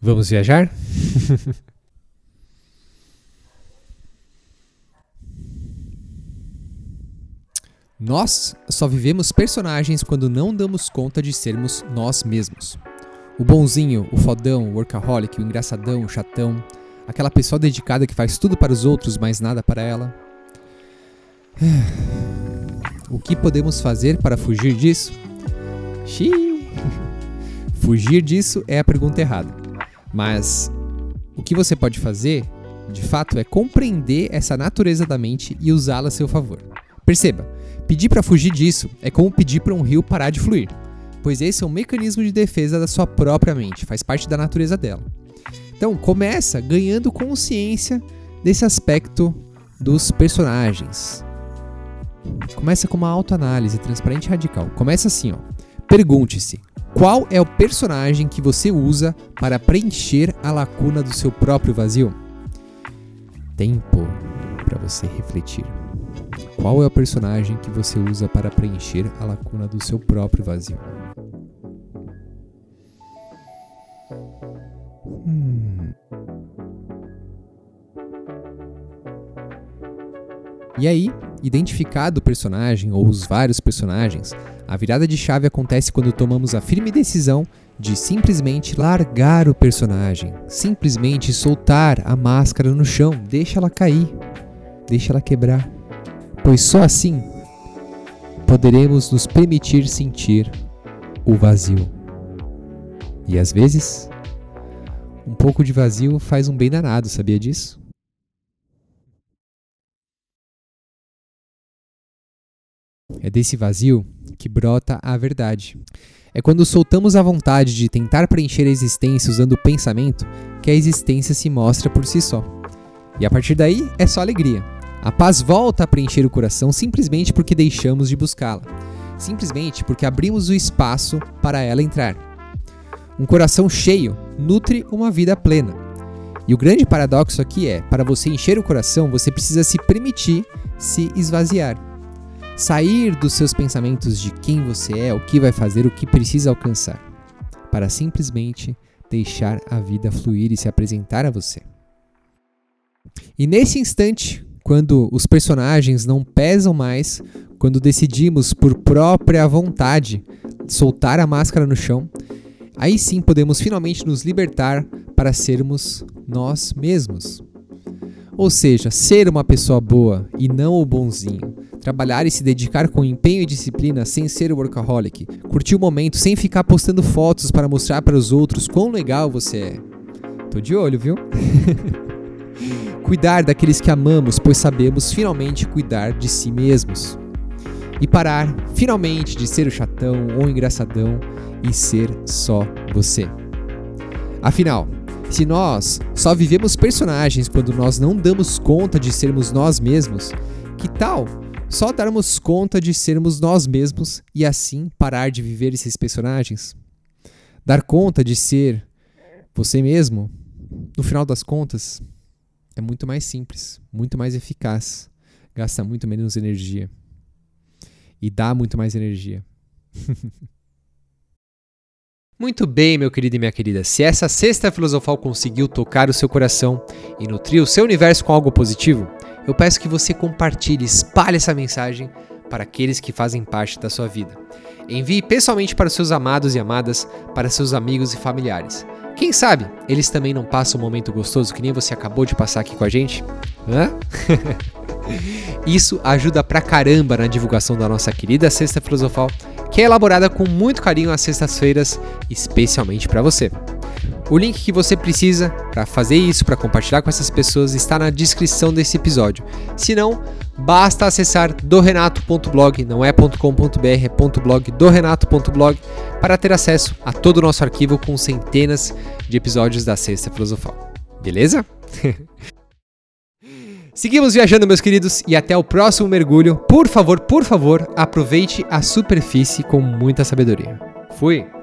Vamos viajar? Nós só vivemos personagens quando não damos conta de sermos nós mesmos. O bonzinho, o fodão, o workaholic, o engraçadão, o chatão, aquela pessoa dedicada que faz tudo para os outros, mas nada para ela. O que podemos fazer para fugir disso? Xiii. Fugir disso é a pergunta errada. Mas o que você pode fazer, de fato, é compreender essa natureza da mente e usá-la a seu favor. Perceba, pedir para fugir disso é como pedir para um rio parar de fluir, pois esse é um mecanismo de defesa da sua própria mente, faz parte da natureza dela. Então, começa ganhando consciência desse aspecto dos personagens. Começa com uma autoanálise transparente e radical. Começa assim, ó. Pergunte-se: qual é o personagem que você usa para preencher a lacuna do seu próprio vazio? Tempo para você refletir. Qual é o personagem que você usa para preencher a lacuna do seu próprio vazio? Hum. E aí, identificado o personagem ou os vários personagens, a virada de chave acontece quando tomamos a firme decisão de simplesmente largar o personagem, simplesmente soltar a máscara no chão, deixa ela cair, deixa ela quebrar. Pois só assim poderemos nos permitir sentir o vazio. E às vezes, um pouco de vazio faz um bem danado, sabia disso? É desse vazio que brota a verdade. É quando soltamos a vontade de tentar preencher a existência usando o pensamento que a existência se mostra por si só. E a partir daí é só alegria. A paz volta a preencher o coração simplesmente porque deixamos de buscá-la. Simplesmente porque abrimos o espaço para ela entrar. Um coração cheio nutre uma vida plena. E o grande paradoxo aqui é: para você encher o coração, você precisa se permitir se esvaziar sair dos seus pensamentos de quem você é, o que vai fazer, o que precisa alcançar, para simplesmente deixar a vida fluir e se apresentar a você. E nesse instante, quando os personagens não pesam mais, quando decidimos por própria vontade soltar a máscara no chão, aí sim podemos finalmente nos libertar para sermos nós mesmos. Ou seja, ser uma pessoa boa e não o bonzinho. Trabalhar e se dedicar com empenho e disciplina sem ser workaholic. Curtir o momento sem ficar postando fotos para mostrar para os outros quão legal você é. Tô de olho, viu? cuidar daqueles que amamos, pois sabemos finalmente cuidar de si mesmos. E parar, finalmente, de ser o chatão ou o engraçadão e ser só você. Afinal, se nós só vivemos personagens quando nós não damos conta de sermos nós mesmos, que tal só darmos conta de sermos nós mesmos e assim parar de viver esses personagens? Dar conta de ser você mesmo, no final das contas, é muito mais simples, muito mais eficaz, gasta muito menos energia e dá muito mais energia. Muito bem, meu querido e minha querida. Se essa sexta filosofal conseguiu tocar o seu coração e nutrir o seu universo com algo positivo, eu peço que você compartilhe, espalhe essa mensagem para aqueles que fazem parte da sua vida. Envie pessoalmente para os seus amados e amadas, para seus amigos e familiares. Quem sabe eles também não passam um momento gostoso que nem você acabou de passar aqui com a gente? Hã? Isso ajuda pra caramba na divulgação da nossa querida Sexta Filosofal que é elaborada com muito carinho às sextas-feiras, especialmente para você. O link que você precisa para fazer isso, para compartilhar com essas pessoas, está na descrição desse episódio. Se não, basta acessar dorenato.blog, não é .com.br, é .blog, dorenato.blog, para ter acesso a todo o nosso arquivo com centenas de episódios da Sexta Filosofal. Beleza? Seguimos viajando, meus queridos, e até o próximo mergulho. Por favor, por favor, aproveite a superfície com muita sabedoria. Fui!